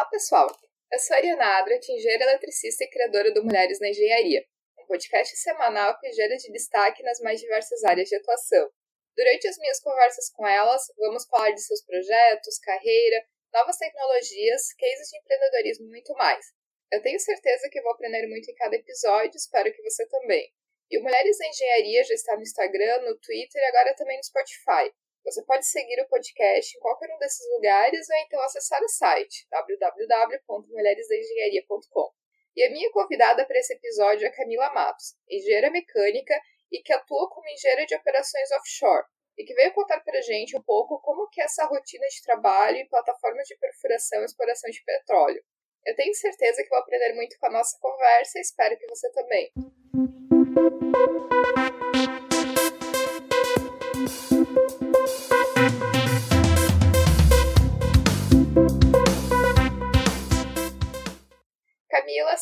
Olá, pessoal! Eu sou a Ariana Adrat, engenheira eletricista e criadora do Mulheres na Engenharia, um podcast semanal que gera de destaque nas mais diversas áreas de atuação. Durante as minhas conversas com elas, vamos falar de seus projetos, carreira, novas tecnologias, cases de empreendedorismo e muito mais. Eu tenho certeza que vou aprender muito em cada episódio, espero que você também. E o Mulheres na Engenharia já está no Instagram, no Twitter e agora também no Spotify. Você pode seguir o podcast em qualquer um desses lugares ou então acessar o site www.mulheresdaengenharia.com. E a minha convidada para esse episódio é Camila Matos, engenheira mecânica e que atua como engenheira de operações offshore, e que veio contar para a gente um pouco como que é essa rotina de trabalho em plataformas de perfuração e exploração de petróleo. Eu tenho certeza que vou aprender muito com a nossa conversa e espero que você também.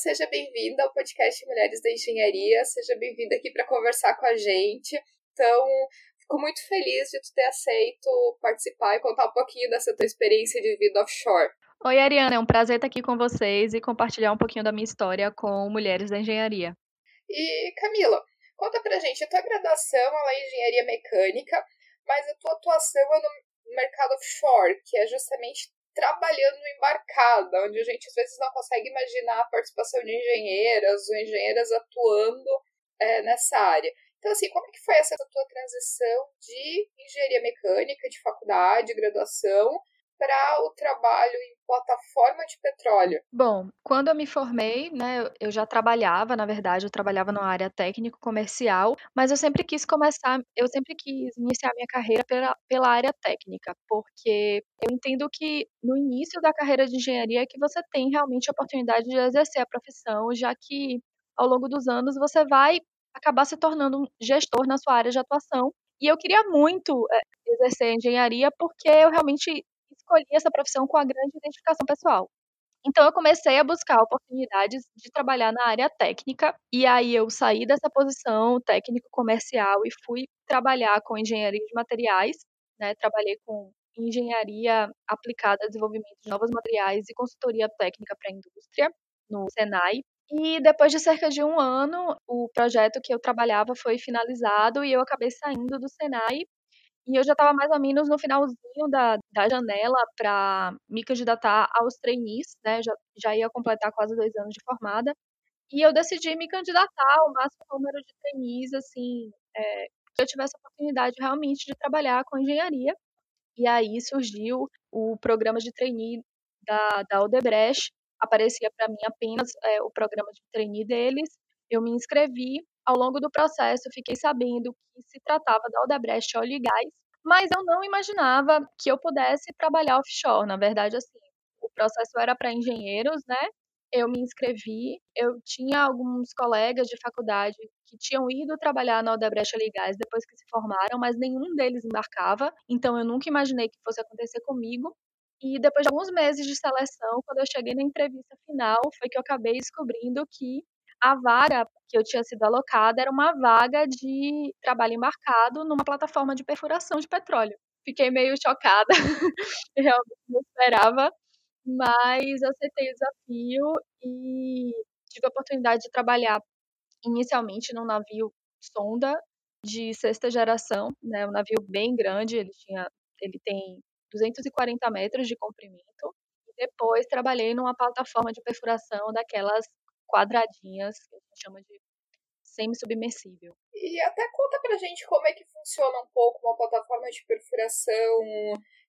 Seja bem-vinda ao podcast Mulheres da Engenharia, seja bem-vinda aqui para conversar com a gente. Então, fico muito feliz de tu ter aceito participar e contar um pouquinho dessa tua experiência de vida offshore. Oi, Ariana, é um prazer estar aqui com vocês e compartilhar um pouquinho da minha história com Mulheres da Engenharia. E, Camila, conta pra gente, a tua graduação ela é engenharia mecânica, mas a tua atuação é no mercado offshore, que é justamente trabalhando embarcada, onde a gente às vezes não consegue imaginar a participação de engenheiras ou engenheiras atuando é, nessa área. Então, assim, como é que foi essa tua transição de engenharia mecânica, de faculdade, graduação, para o trabalho em plataforma de petróleo? Bom, quando eu me formei, né, eu já trabalhava, na verdade, eu trabalhava numa área técnico-comercial, mas eu sempre quis começar, eu sempre quis iniciar minha carreira pela, pela área técnica, porque eu entendo que no início da carreira de engenharia é que você tem realmente a oportunidade de exercer a profissão, já que ao longo dos anos você vai acabar se tornando um gestor na sua área de atuação. E eu queria muito é, exercer engenharia porque eu realmente escolhi essa profissão com a grande identificação pessoal. Então eu comecei a buscar oportunidades de trabalhar na área técnica e aí eu saí dessa posição técnico comercial e fui trabalhar com engenharia de materiais, né? Trabalhei com engenharia aplicada ao desenvolvimento de novos materiais e consultoria técnica para a indústria no Senai. E depois de cerca de um ano, o projeto que eu trabalhava foi finalizado e eu acabei saindo do Senai e eu já estava mais ou menos no finalzinho da, da janela para me candidatar aos trainees, né? Já, já ia completar quase dois anos de formada. E eu decidi me candidatar ao máximo número de trainees, assim, é, que eu tivesse a oportunidade realmente de trabalhar com engenharia. E aí surgiu o programa de trainee da, da Odebrecht, aparecia para mim apenas é, o programa de trainee deles. Eu me inscrevi ao longo do processo, fiquei sabendo que se tratava da Odebrecht Óleo e Gás, mas eu não imaginava que eu pudesse trabalhar offshore. Na verdade, assim, o processo era para engenheiros, né? Eu me inscrevi, eu tinha alguns colegas de faculdade que tinham ido trabalhar na Odebrecht Gás depois que se formaram, mas nenhum deles embarcava, então eu nunca imaginei que fosse acontecer comigo. E depois de alguns meses de seleção, quando eu cheguei na entrevista final, foi que eu acabei descobrindo que a vaga que eu tinha sido alocada era uma vaga de trabalho embarcado numa plataforma de perfuração de petróleo. Fiquei meio chocada, realmente não esperava, mas aceitei o desafio e tive a oportunidade de trabalhar inicialmente num navio sonda de sexta geração, né, um navio bem grande, ele tinha, ele tem 240 metros de comprimento. Depois trabalhei numa plataforma de perfuração daquelas quadradinhas, que a gente chama de semi-submersível. E até conta pra gente como é que funciona um pouco uma plataforma de perfuração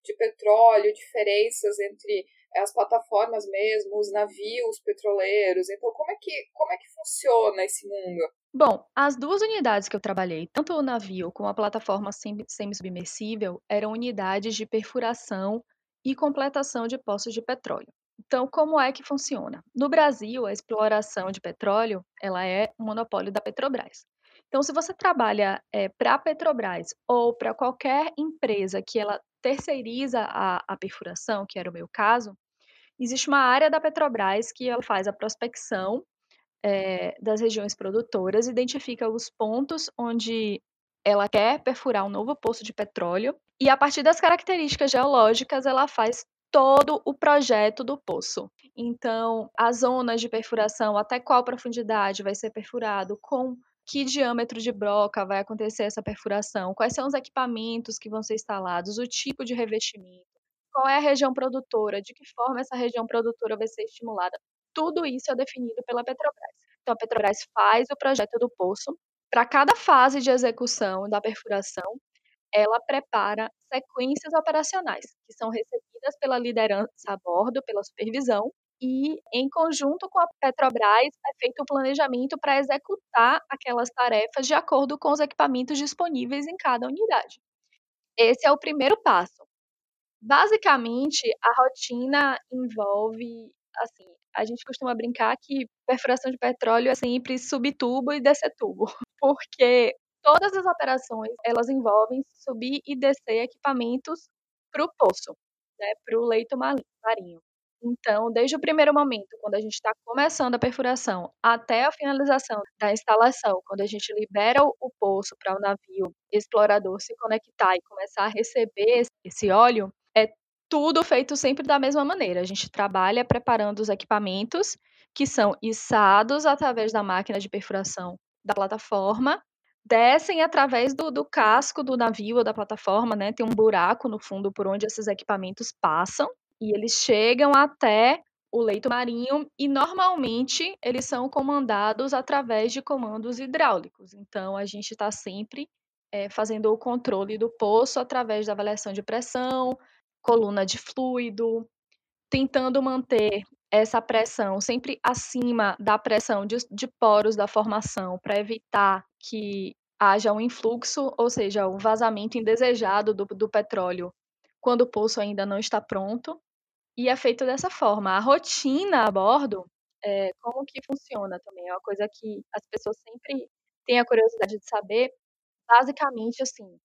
de petróleo, diferenças entre as plataformas mesmo, os navios petroleiros. Então, como é que, como é que funciona esse mundo? Bom, as duas unidades que eu trabalhei, tanto o navio como a plataforma semi-submersível, eram unidades de perfuração e completação de poços de petróleo. Então, como é que funciona? No Brasil, a exploração de petróleo ela é um monopólio da Petrobras. Então, se você trabalha é, para a Petrobras ou para qualquer empresa que ela terceiriza a, a perfuração, que era o meu caso, existe uma área da Petrobras que ela faz a prospecção é, das regiões produtoras, identifica os pontos onde ela quer perfurar um novo poço de petróleo e a partir das características geológicas ela faz todo o projeto do poço. Então, as zonas de perfuração, até qual profundidade vai ser perfurado, com que diâmetro de broca vai acontecer essa perfuração, quais são os equipamentos que vão ser instalados, o tipo de revestimento, qual é a região produtora, de que forma essa região produtora vai ser estimulada. Tudo isso é definido pela Petrobras. Então, a Petrobras faz o projeto do poço. Para cada fase de execução da perfuração, ela prepara sequências operacionais, que são recebidas pela liderança a bordo, pela supervisão, e, em conjunto com a Petrobras, é feito o planejamento para executar aquelas tarefas de acordo com os equipamentos disponíveis em cada unidade. Esse é o primeiro passo. Basicamente, a rotina envolve, assim, a gente costuma brincar que perfuração de petróleo é sempre subir tubo e descer tubo, porque todas as operações elas envolvem subir e descer equipamentos para o poço, né, para o leito marinho. Então, desde o primeiro momento, quando a gente está começando a perfuração, até a finalização da instalação, quando a gente libera o poço para o navio explorador se conectar e começar a receber esse óleo, é tudo feito sempre da mesma maneira. A gente trabalha preparando os equipamentos que são içados através da máquina de perfuração da plataforma, descem através do, do casco do navio ou da plataforma, né? Tem um buraco no fundo por onde esses equipamentos passam e eles chegam até o leito marinho e normalmente eles são comandados através de comandos hidráulicos. Então a gente está sempre é, fazendo o controle do poço através da avaliação de pressão, coluna de fluido, tentando manter essa pressão sempre acima da pressão de, de poros da formação para evitar que haja um influxo, ou seja, um vazamento indesejado do, do petróleo quando o poço ainda não está pronto e é feito dessa forma. A rotina a bordo, é, como que funciona também? É uma coisa que as pessoas sempre têm a curiosidade de saber. Basicamente, assim,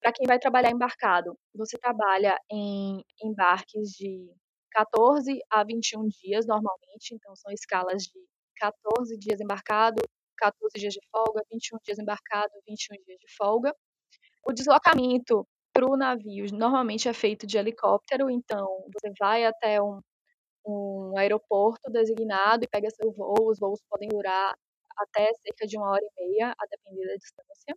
para quem vai trabalhar embarcado, você trabalha em embarques de 14 a 21 dias normalmente, então são escalas de 14 dias embarcado, 14 dias de folga, 21 dias embarcado, 21 dias de folga. O deslocamento para o navio normalmente é feito de helicóptero, então você vai até um, um aeroporto designado e pega seu voo. Os voos podem durar até cerca de uma hora e meia, a depender da distância.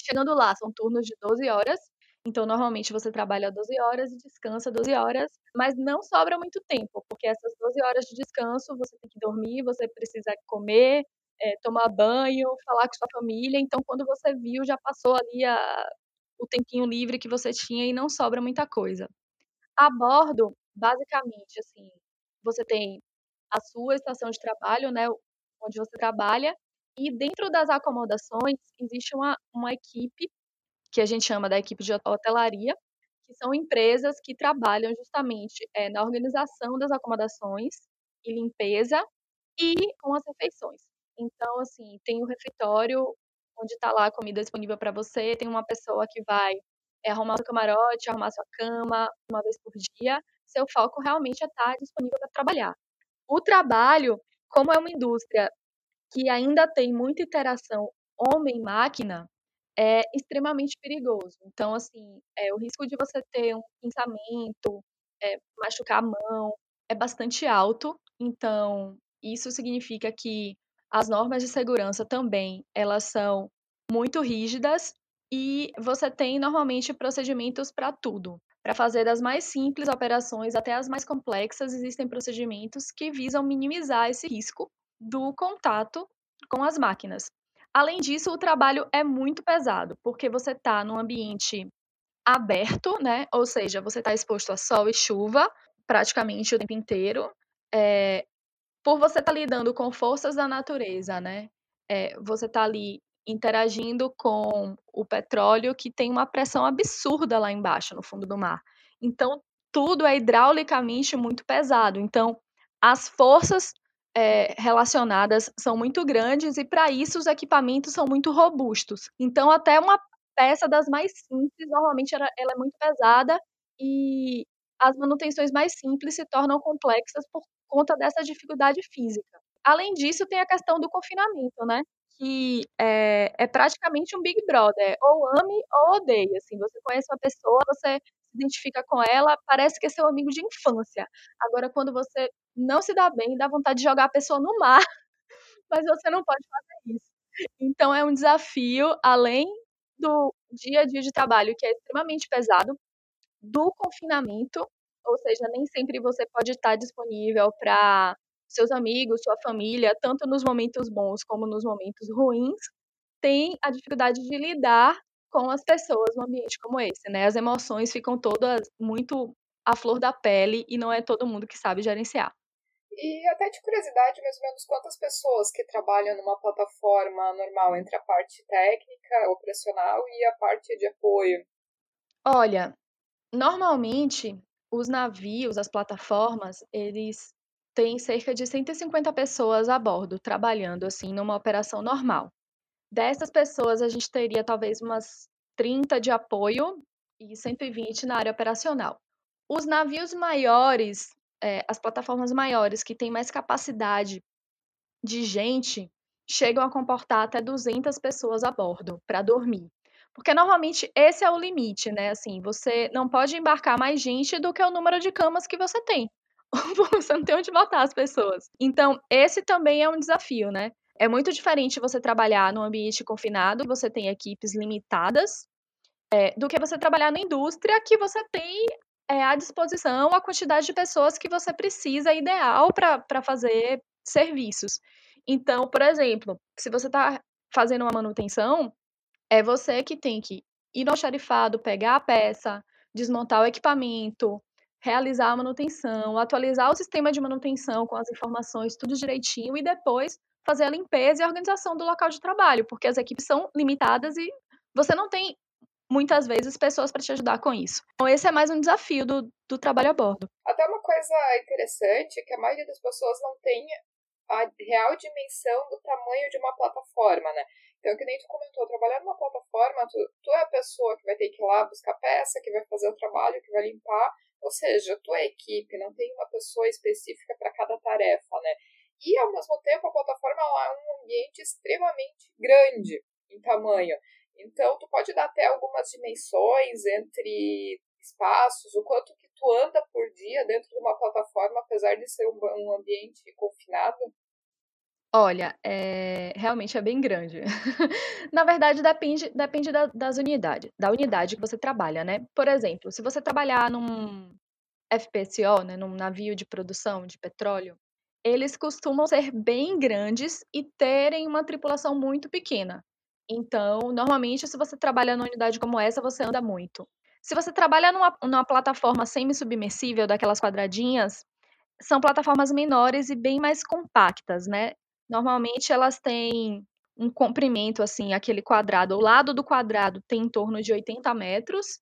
Chegando lá, são turnos de 12 horas, então normalmente você trabalha 12 horas e descansa 12 horas, mas não sobra muito tempo, porque essas 12 horas de descanso você tem que dormir, você precisa comer, é, tomar banho, falar com sua família. Então, quando você viu, já passou ali a, o tempinho livre que você tinha e não sobra muita coisa. A bordo, basicamente, assim, você tem a sua estação de trabalho, né, onde você trabalha, e dentro das acomodações existe uma, uma equipe, que a gente chama da equipe de hotelaria, que são empresas que trabalham justamente é, na organização das acomodações e limpeza e com as refeições. Então, assim, tem o refeitório onde está lá a comida disponível para você, tem uma pessoa que vai é, arrumar seu camarote, arrumar sua cama uma vez por dia. Seu foco realmente é estar tá disponível para trabalhar. O trabalho, como é uma indústria que ainda tem muita interação homem-máquina, é extremamente perigoso. Então, assim, é, o risco de você ter um pensamento, é, machucar a mão, é bastante alto. Então, isso significa que as normas de segurança também, elas são muito rígidas e você tem normalmente procedimentos para tudo. Para fazer das mais simples operações até as mais complexas, existem procedimentos que visam minimizar esse risco do contato com as máquinas. Além disso, o trabalho é muito pesado, porque você está num ambiente aberto, né? Ou seja, você está exposto a sol e chuva praticamente o tempo inteiro. É, por você estar tá lidando com forças da natureza, né? É, você está ali interagindo com o petróleo que tem uma pressão absurda lá embaixo, no fundo do mar. Então, tudo é hidraulicamente muito pesado. Então, as forças é, relacionadas são muito grandes e, para isso, os equipamentos são muito robustos. Então, até uma peça das mais simples, normalmente ela, ela é muito pesada e as manutenções mais simples se tornam complexas por conta dessa dificuldade física. Além disso, tem a questão do confinamento, né? Que é, é praticamente um Big Brother, ou ame ou odeia. Assim, você conhece uma pessoa, você se identifica com ela, parece que é seu amigo de infância. Agora, quando você não se dá bem, dá vontade de jogar a pessoa no mar, mas você não pode fazer isso. Então, é um desafio, além do dia a dia de trabalho, que é extremamente pesado, do confinamento, ou seja, nem sempre você pode estar disponível para seus amigos, sua família, tanto nos momentos bons como nos momentos ruins, tem a dificuldade de lidar com as pessoas num ambiente como esse, né? As emoções ficam todas muito à flor da pele e não é todo mundo que sabe gerenciar. E até de curiosidade, mais ou menos, quantas pessoas que trabalham numa plataforma normal entre a parte técnica, operacional e a parte de apoio? Olha, normalmente os navios, as plataformas, eles têm cerca de 150 pessoas a bordo, trabalhando assim numa operação normal. Dessas pessoas, a gente teria talvez umas 30 de apoio e 120 na área operacional. Os navios maiores, é, as plataformas maiores que têm mais capacidade de gente, chegam a comportar até 200 pessoas a bordo para dormir. Porque normalmente esse é o limite, né? Assim, você não pode embarcar mais gente do que o número de camas que você tem. você não tem onde botar as pessoas. Então, esse também é um desafio, né? É muito diferente você trabalhar num ambiente confinado, você tem equipes limitadas, é, do que você trabalhar na indústria, que você tem é, à disposição a quantidade de pessoas que você precisa, ideal para fazer serviços. Então, por exemplo, se você está fazendo uma manutenção, é você que tem que ir no xarifado, pegar a peça, desmontar o equipamento, realizar a manutenção, atualizar o sistema de manutenção com as informações, tudo direitinho, e depois fazer a limpeza e a organização do local de trabalho, porque as equipes são limitadas e você não tem, muitas vezes, pessoas para te ajudar com isso. Então, esse é mais um desafio do, do trabalho a bordo. Até uma coisa interessante é que a maioria das pessoas não tem a real dimensão do tamanho de uma plataforma, né? Então, que nem tu comentou, trabalhar numa plataforma, tu, tu é a pessoa que vai ter que ir lá buscar peça, que vai fazer o trabalho, que vai limpar, ou seja, tu é equipe, não tem uma pessoa específica para cada tarefa, né? E, ao mesmo tempo, a plataforma é um ambiente extremamente grande em tamanho. Então, tu pode dar até algumas dimensões entre espaços, o quanto que tu anda por dia dentro de uma plataforma, apesar de ser um ambiente confinado? Olha, é, realmente é bem grande. Na verdade, depende, depende da, das unidades, da unidade que você trabalha, né? Por exemplo, se você trabalhar num FPSO, né, num navio de produção de petróleo, eles costumam ser bem grandes e terem uma tripulação muito pequena. Então, normalmente, se você trabalha numa unidade como essa, você anda muito. Se você trabalha numa, numa plataforma semi-submersível, daquelas quadradinhas, são plataformas menores e bem mais compactas, né? Normalmente elas têm um comprimento, assim, aquele quadrado, o lado do quadrado tem em torno de 80 metros,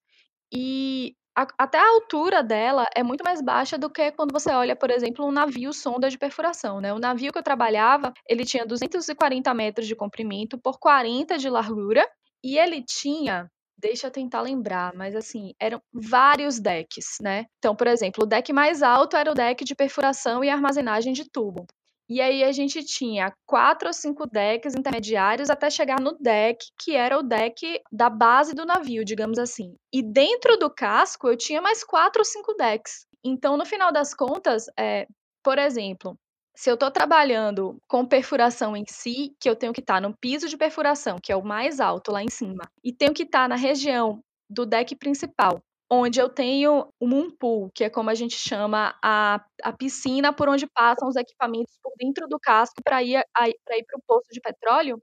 e a, até a altura dela é muito mais baixa do que quando você olha, por exemplo, um navio sonda de perfuração, né? O navio que eu trabalhava, ele tinha 240 metros de comprimento por 40 de largura e ele tinha Deixa eu tentar lembrar, mas assim, eram vários decks, né? Então, por exemplo, o deck mais alto era o deck de perfuração e armazenagem de tubo. E aí a gente tinha quatro ou cinco decks intermediários até chegar no deck, que era o deck da base do navio, digamos assim. E dentro do casco eu tinha mais quatro ou cinco decks. Então, no final das contas, é, por exemplo, se eu estou trabalhando com perfuração em si, que eu tenho que estar tá no piso de perfuração, que é o mais alto lá em cima, e tenho que estar tá na região do deck principal, onde eu tenho o moon pool, que é como a gente chama a, a piscina por onde passam os equipamentos por dentro do casco para ir para ir o poço de petróleo.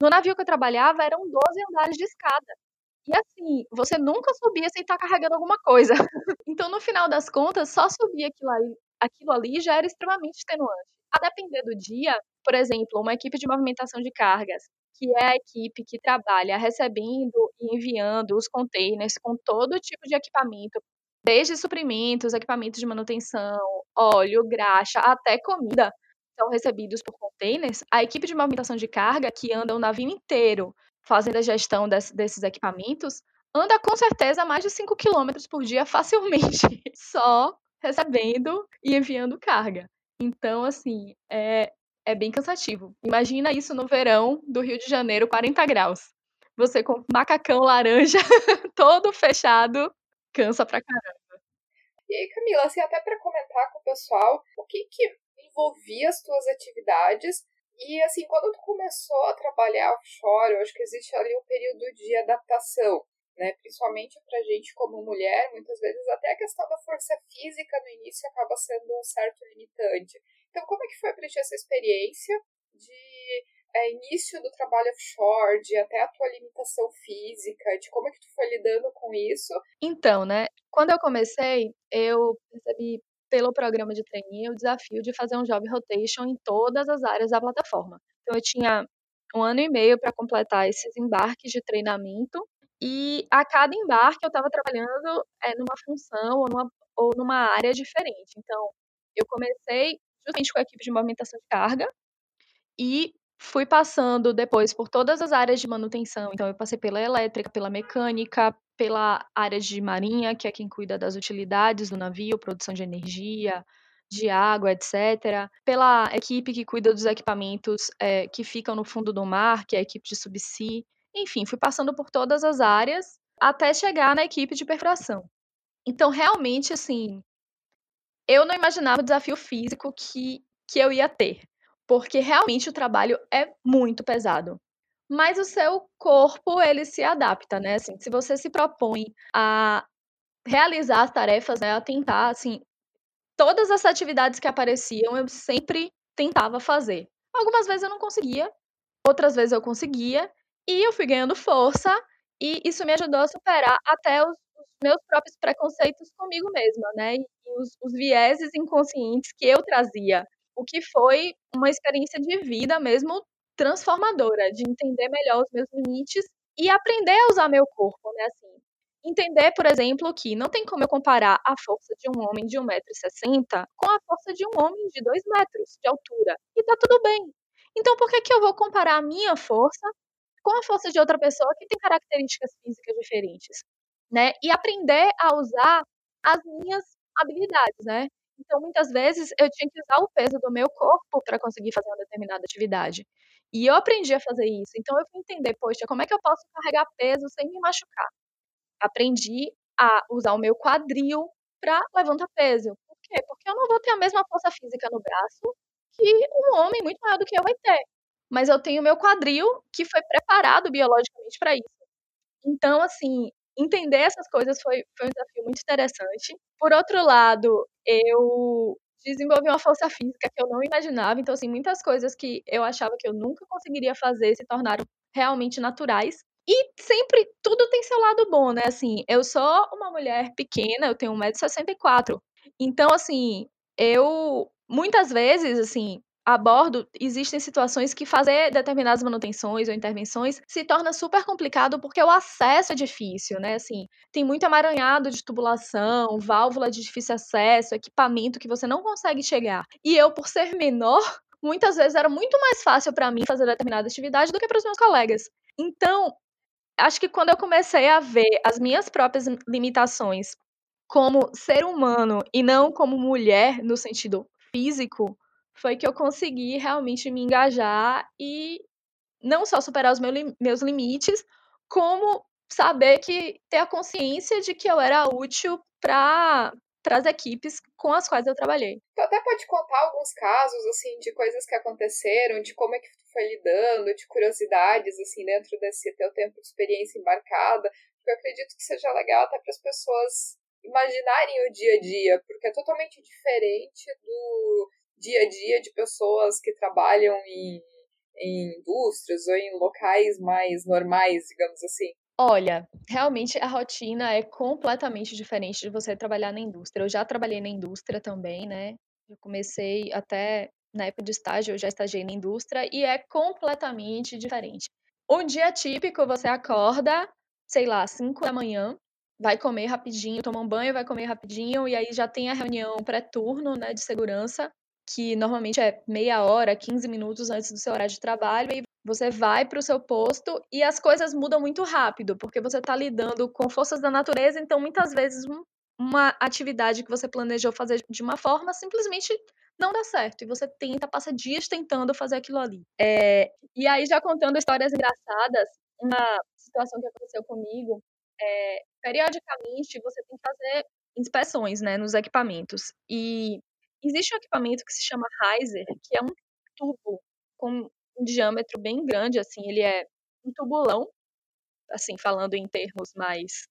No navio que eu trabalhava eram 12 andares de escada. E assim, você nunca subia sem estar carregando alguma coisa. Então, no final das contas, só subir aquilo ali, aquilo ali já era extremamente extenuante. A depender do dia, por exemplo, uma equipe de movimentação de cargas que é a equipe que trabalha recebendo e enviando os containers com todo tipo de equipamento, desde suprimentos, equipamentos de manutenção, óleo, graxa, até comida, são recebidos por containers. A equipe de movimentação de carga, que anda o navio inteiro fazendo a gestão desse, desses equipamentos, anda com certeza mais de 5 km por dia facilmente, só recebendo e enviando carga. Então, assim, é, é bem cansativo. Imagina isso no verão do Rio de Janeiro, 40 graus. Você com macacão laranja, todo fechado, Cansa pra caramba. E aí, Camila, assim, até para comentar com o pessoal, o que que envolvia as tuas atividades e, assim, quando tu começou a trabalhar offshore, eu acho que existe ali um período de adaptação, né? Principalmente pra gente como mulher, muitas vezes até a questão da força física no início acaba sendo um certo limitante. Então, como é que foi pra ti essa experiência de é, início do trabalho offshore, de até a tua limitação física, de como é que tu foi lidando com isso? Então, né, quando eu comecei, eu recebi pelo programa de trainee o desafio de fazer um job rotation em todas as áreas da plataforma. Então eu tinha um ano e meio para completar esses embarques de treinamento e a cada embarque eu estava trabalhando é, numa função ou numa, ou numa área diferente. Então eu comecei justamente com a equipe de movimentação de carga e fui passando depois por todas as áreas de manutenção. Então eu passei pela elétrica, pela mecânica, pela área de marinha, que é quem cuida das utilidades do navio, produção de energia, de água, etc. Pela equipe que cuida dos equipamentos é, que ficam no fundo do mar, que é a equipe de subsea. Enfim, fui passando por todas as áreas até chegar na equipe de perfuração. Então, realmente, assim, eu não imaginava o desafio físico que, que eu ia ter, porque realmente o trabalho é muito pesado mas o seu corpo ele se adapta, né? Assim, se você se propõe a realizar as tarefas, né, a tentar, assim, todas as atividades que apareciam eu sempre tentava fazer. Algumas vezes eu não conseguia, outras vezes eu conseguia, e eu fui ganhando força e isso me ajudou a superar até os, meus próprios preconceitos comigo mesma, né? E os, os vieses inconscientes que eu trazia, o que foi uma experiência de vida mesmo transformadora, de entender melhor os meus limites e aprender a usar meu corpo, né, assim. Entender, por exemplo, que não tem como eu comparar a força de um homem de 1,60m com a força de um homem de 2 metros de altura. E tá tudo bem. Então, por que, que eu vou comparar a minha força com a força de outra pessoa que tem características físicas diferentes? Né? E aprender a usar as minhas habilidades, né? Então, muitas vezes, eu tinha que usar o peso do meu corpo para conseguir fazer uma determinada atividade. E eu aprendi a fazer isso. Então, eu fui entender, poxa, como é que eu posso carregar peso sem me machucar? Aprendi a usar o meu quadril para levantar peso. Por quê? Porque eu não vou ter a mesma força física no braço que um homem muito maior do que eu vai ter. Mas eu tenho meu quadril que foi preparado biologicamente para isso. Então, assim, entender essas coisas foi, foi um desafio muito interessante. Por outro lado, eu desenvolvi uma força física que eu não imaginava. Então, assim, muitas coisas que eu achava que eu nunca conseguiria fazer se tornaram realmente naturais. E sempre tudo tem seu lado bom, né? Assim, eu sou uma mulher pequena, eu tenho 1,64m. Então, assim, eu muitas vezes, assim, a bordo, existem situações que fazer determinadas manutenções ou intervenções se torna super complicado porque o acesso é difícil, né? Assim, tem muito amaranhado de tubulação, válvula de difícil acesso, equipamento que você não consegue chegar. E eu, por ser menor, muitas vezes era muito mais fácil para mim fazer determinada atividade do que para os meus colegas. Então, acho que quando eu comecei a ver as minhas próprias limitações como ser humano e não como mulher no sentido físico, foi que eu consegui realmente me engajar e não só superar os meus limites, como saber que ter a consciência de que eu era útil para para as equipes com as quais eu trabalhei. Tu até pode contar alguns casos assim de coisas que aconteceram, de como é que tu foi lidando, de curiosidades assim dentro desse teu tempo de experiência embarcada, porque eu acredito que seja legal até para as pessoas imaginarem o dia a dia, porque é totalmente diferente do dia a dia de pessoas que trabalham em, em indústrias ou em locais mais normais, digamos assim? Olha, realmente a rotina é completamente diferente de você trabalhar na indústria. Eu já trabalhei na indústria também, né? Eu comecei até na época de estágio, eu já estagiei na indústria e é completamente diferente. Um dia típico, você acorda, sei lá, 5 da manhã, vai comer rapidinho, toma um banho, vai comer rapidinho, e aí já tem a reunião pré-turno, né, de segurança, que normalmente é meia hora, 15 minutos antes do seu horário de trabalho, e você vai para o seu posto e as coisas mudam muito rápido, porque você está lidando com forças da natureza, então muitas vezes um, uma atividade que você planejou fazer de uma forma simplesmente não dá certo, e você tenta, passa dias tentando fazer aquilo ali. É, e aí, já contando histórias engraçadas, uma situação que aconteceu comigo, é, periodicamente você tem que fazer inspeções, né, nos equipamentos. E existe um equipamento que se chama riser, que é um tubo com um diâmetro bem grande, assim, ele é um tubulão, assim, falando em termos mais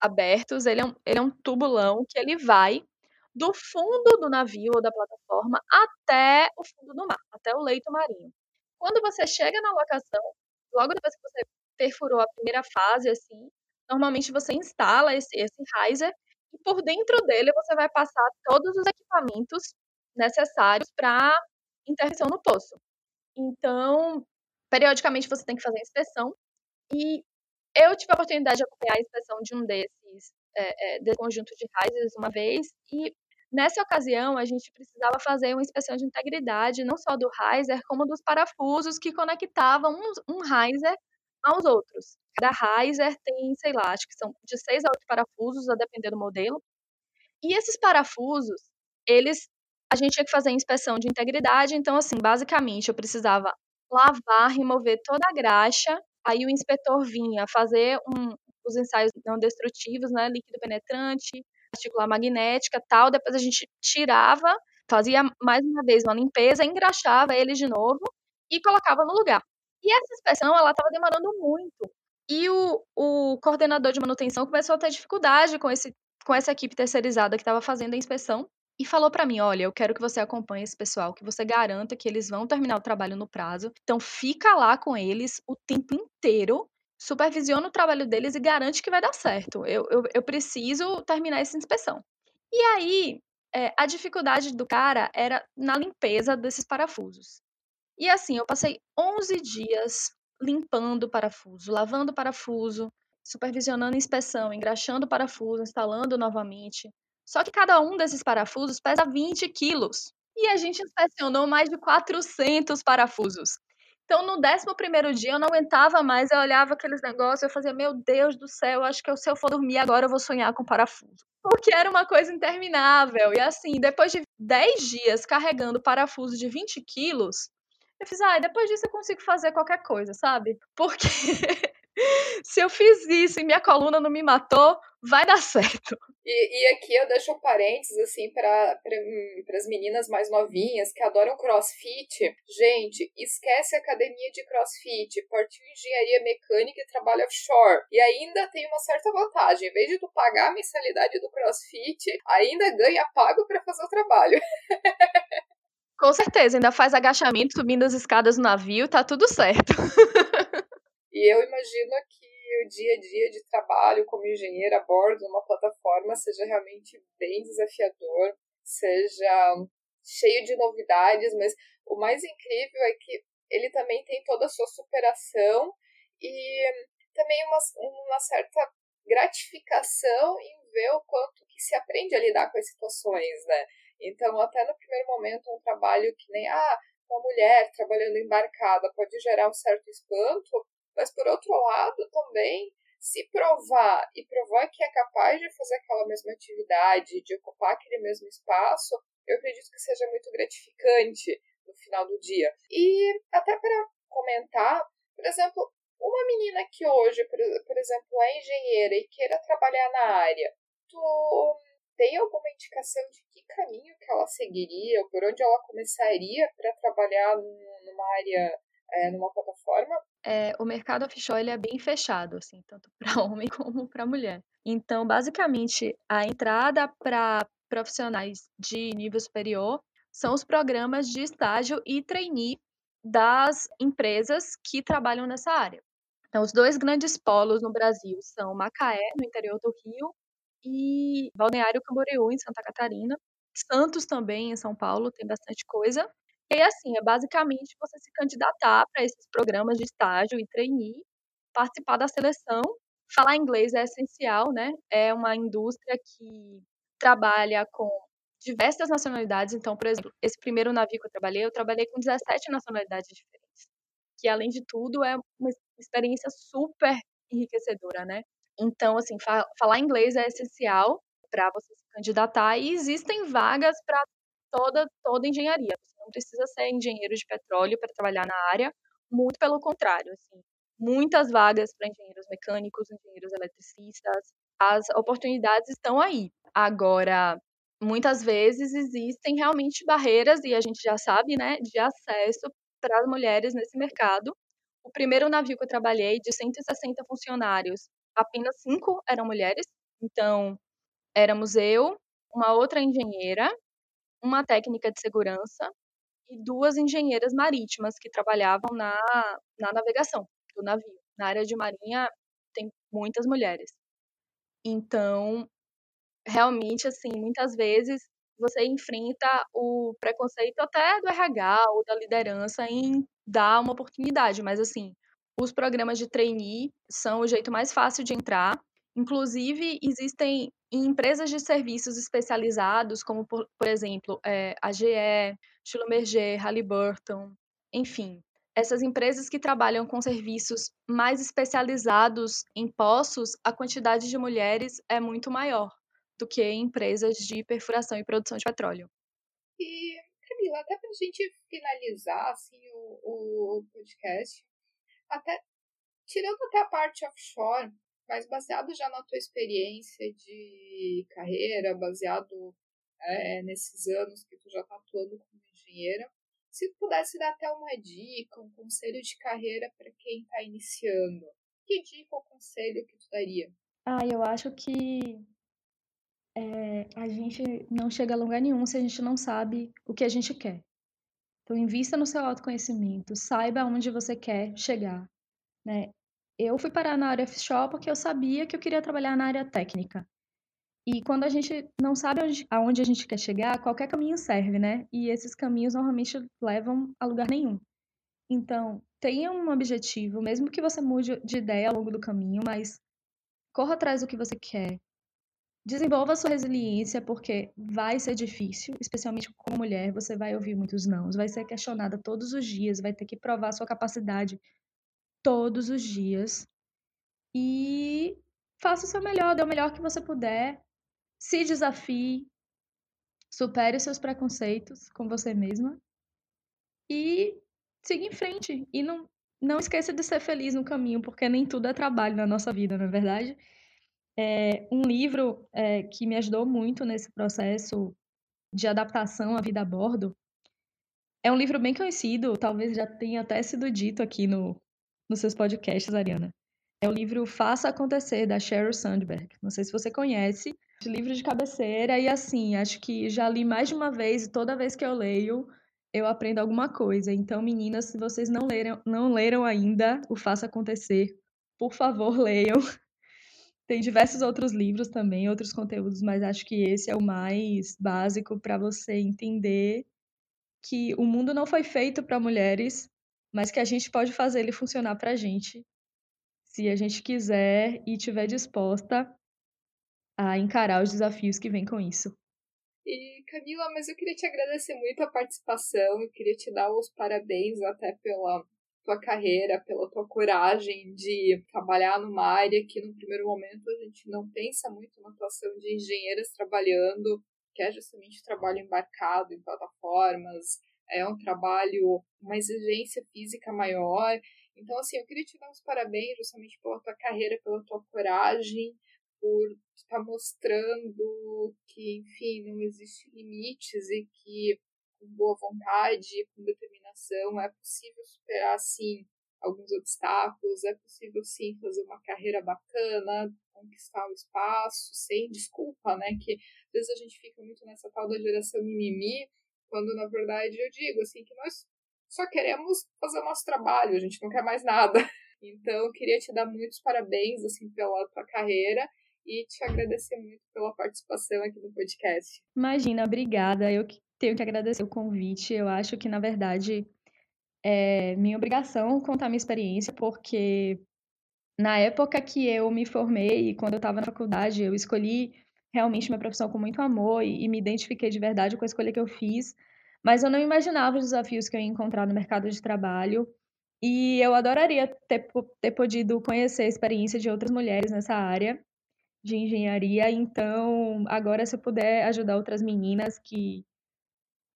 abertos, ele é um, ele é um tubulão que ele vai do fundo do navio ou da plataforma até o fundo do mar, até o leito marinho. Quando você chega na locação, logo depois que você perfurou a primeira fase, assim, normalmente você instala esse, esse riser e por dentro dele você vai passar todos os equipamentos necessários para intervenção no poço. Então, periodicamente você tem que fazer a inspeção e eu tive a oportunidade de acompanhar a inspeção de um desses, é, é, conjunto de risers uma vez e Nessa ocasião, a gente precisava fazer uma inspeção de integridade, não só do riser, como dos parafusos que conectavam um riser aos outros. Cada riser tem, sei lá, acho que são de seis a oito parafusos, a depender do modelo. E esses parafusos, eles, a gente tinha que fazer a inspeção de integridade, então, assim, basicamente, eu precisava lavar, remover toda a graxa, aí o inspetor vinha fazer um, os ensaios não destrutivos, né, líquido penetrante, particular magnética tal. Depois a gente tirava, fazia mais uma vez uma limpeza, engraxava ele de novo e colocava no lugar. E essa inspeção, ela estava demorando muito. E o, o coordenador de manutenção começou a ter dificuldade com, esse, com essa equipe terceirizada que estava fazendo a inspeção e falou para mim: olha, eu quero que você acompanhe esse pessoal, que você garanta que eles vão terminar o trabalho no prazo. Então, fica lá com eles o tempo inteiro supervisiona o trabalho deles e garante que vai dar certo. Eu, eu, eu preciso terminar essa inspeção. E aí, é, a dificuldade do cara era na limpeza desses parafusos. E assim, eu passei 11 dias limpando o parafuso, lavando o parafuso, supervisionando a inspeção, engraxando o parafuso, instalando novamente. Só que cada um desses parafusos pesa 20 quilos. E a gente inspecionou mais de 400 parafusos. Então, no 11 dia, eu não aguentava mais. Eu olhava aqueles negócios, eu fazia, meu Deus do céu, acho que se eu for dormir agora, eu vou sonhar com parafuso. Porque era uma coisa interminável. E assim, depois de 10 dias carregando parafuso de 20 quilos, eu fiz, ah, depois disso eu consigo fazer qualquer coisa, sabe? Porque se eu fiz isso e minha coluna não me matou, vai dar certo. E, e aqui eu deixo um parênteses, assim, para as meninas mais novinhas que adoram crossfit. Gente, esquece a academia de crossfit, partiu engenharia mecânica e trabalho offshore. E ainda tem uma certa vantagem. Em vez de tu pagar a mensalidade do crossfit, ainda ganha pago para fazer o trabalho. Com certeza, ainda faz agachamento subindo as escadas do navio, tá tudo certo. e eu imagino que o dia a dia de trabalho como engenheiro a bordo de uma plataforma seja realmente bem desafiador, seja cheio de novidades, mas o mais incrível é que ele também tem toda a sua superação e também uma, uma certa gratificação em ver o quanto que se aprende a lidar com as situações, né? Então, até no primeiro momento, um trabalho que nem, ah, uma mulher trabalhando embarcada pode gerar um certo espanto, mas por outro lado também se provar e provar que é capaz de fazer aquela mesma atividade, de ocupar aquele mesmo espaço, eu acredito que seja muito gratificante no final do dia. E até para comentar, por exemplo, uma menina que hoje, por, exemplo, é engenheira e queira trabalhar na área, tu tem alguma indicação de que caminho que ela seguiria, por onde ela começaria para trabalhar numa área, é, numa plataforma? É, o mercado offshore ele é bem fechado, assim, tanto para homem como para mulher. Então, basicamente, a entrada para profissionais de nível superior são os programas de estágio e trainee das empresas que trabalham nessa área. Então, os dois grandes polos no Brasil são Macaé, no interior do Rio, e Balneário Camboriú, em Santa Catarina. Santos também, em São Paulo, tem bastante coisa. E assim, é basicamente você se candidatar para esses programas de estágio e trainee, participar da seleção. Falar inglês é essencial, né? É uma indústria que trabalha com diversas nacionalidades. Então, por exemplo, esse primeiro navio que eu trabalhei, eu trabalhei com 17 nacionalidades diferentes. Que, além de tudo, é uma experiência super enriquecedora, né? Então, assim, fa falar inglês é essencial para você se candidatar e existem vagas para toda, toda engenharia. Você não precisa ser engenheiro de petróleo para trabalhar na área, muito pelo contrário, assim, muitas vagas para engenheiros mecânicos, engenheiros eletricistas, as oportunidades estão aí. Agora, muitas vezes existem realmente barreiras, e a gente já sabe, né, de acesso para as mulheres nesse mercado. O primeiro navio que eu trabalhei, de 160 funcionários, apenas cinco eram mulheres. Então, éramos eu, uma outra engenheira, uma técnica de segurança e duas engenheiras marítimas que trabalhavam na, na navegação do navio. Na área de marinha tem muitas mulheres. Então, realmente, assim, muitas vezes você enfrenta o preconceito até do RH ou da liderança em dar uma oportunidade, mas assim, os programas de trainee são o jeito mais fácil de entrar. Inclusive, existem empresas de serviços especializados, como, por, por exemplo, é, a GE, Schlumberger, Halliburton, enfim. Essas empresas que trabalham com serviços mais especializados em poços, a quantidade de mulheres é muito maior do que em empresas de perfuração e produção de petróleo. E, Camila, até para a gente finalizar assim, o, o podcast, até tirando até a parte offshore, mas baseado já na tua experiência de carreira, baseado é, nesses anos que tu já está atuando como engenheira, se tu pudesse dar até uma dica, um conselho de carreira para quem está iniciando, que dica ou conselho que tu daria? Ah, eu acho que é, a gente não chega a lugar nenhum se a gente não sabe o que a gente quer. Então, invista no seu autoconhecimento, saiba onde você quer chegar. Né? Eu fui parar na área offshore porque eu sabia que eu queria trabalhar na área técnica. E quando a gente não sabe onde, aonde a gente quer chegar, qualquer caminho serve, né? E esses caminhos normalmente levam a lugar nenhum. Então, tenha um objetivo, mesmo que você mude de ideia ao longo do caminho, mas corra atrás do que você quer, Desenvolva sua resiliência, porque vai ser difícil, especialmente como mulher, você vai ouvir muitos não, vai ser questionada todos os dias, vai ter que provar sua capacidade todos os dias. E faça o seu melhor, dê o melhor que você puder, se desafie, supere os seus preconceitos com você mesma e siga em frente. E não, não esqueça de ser feliz no caminho, porque nem tudo é trabalho na nossa vida, não é verdade? É, um livro é, que me ajudou muito nesse processo de adaptação à vida a bordo é um livro bem conhecido, talvez já tenha até sido dito aqui no, nos seus podcasts, Ariana. É o livro Faça Acontecer, da Sheryl Sandberg. Não sei se você conhece. Livro de cabeceira, e assim, acho que já li mais de uma vez, e toda vez que eu leio, eu aprendo alguma coisa. Então, meninas, se vocês não leram, não leram ainda o Faça Acontecer, por favor, leiam. Tem diversos outros livros também, outros conteúdos, mas acho que esse é o mais básico para você entender que o mundo não foi feito para mulheres, mas que a gente pode fazer ele funcionar para a gente, se a gente quiser e estiver disposta a encarar os desafios que vêm com isso. E Camila, mas eu queria te agradecer muito a participação, eu queria te dar os parabéns até pela tua carreira, pela tua coragem de trabalhar numa área que no primeiro momento a gente não pensa muito na atuação de engenheiras trabalhando, que é justamente o trabalho embarcado em plataformas, é um trabalho, uma exigência física maior. Então, assim, eu queria te dar os parabéns justamente pela tua carreira, pela tua coragem, por estar mostrando que, enfim, não existem limites e que com boa vontade, com determinação, é possível superar, sim, alguns obstáculos, é possível, sim, fazer uma carreira bacana, conquistar o espaço, sem desculpa, né? Que às vezes a gente fica muito nessa tal da geração mimimi, quando na verdade eu digo, assim, que nós só queremos fazer o nosso trabalho, a gente não quer mais nada. Então, eu queria te dar muitos parabéns, assim, pela tua carreira e te agradecer muito pela participação aqui no podcast. Imagina, obrigada. Eu tenho que agradecer o convite. Eu acho que, na verdade, é minha obrigação contar minha experiência, porque na época que eu me formei, quando eu estava na faculdade, eu escolhi realmente minha profissão com muito amor e, e, me identifiquei de verdade com a escolha que eu fiz, mas eu não imaginava os desafios que eu ia encontrar no mercado de trabalho. E eu adoraria ter, ter podido conhecer a experiência de outras mulheres nessa área de engenharia. Então, agora, se eu puder ajudar outras meninas que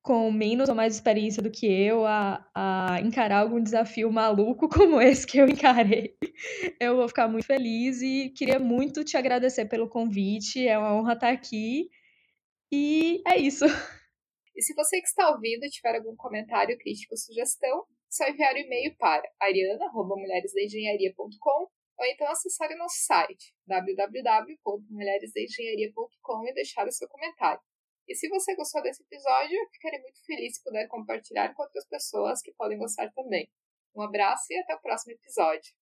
com menos ou mais experiência do que eu a, a encarar algum desafio maluco como esse que eu encarei. Eu vou ficar muito feliz e queria muito te agradecer pelo convite. É uma honra estar aqui. E é isso. E se você que está ouvindo tiver algum comentário, crítica ou sugestão, é só enviar o um e-mail para ariana.mulheresdaengenharia.com ou então acessar o nosso site www.mulheresdaengenharia.com e deixar o seu comentário. E se você gostou desse episódio, eu ficarei muito feliz se puder compartilhar com outras pessoas que podem gostar também. Um abraço e até o próximo episódio.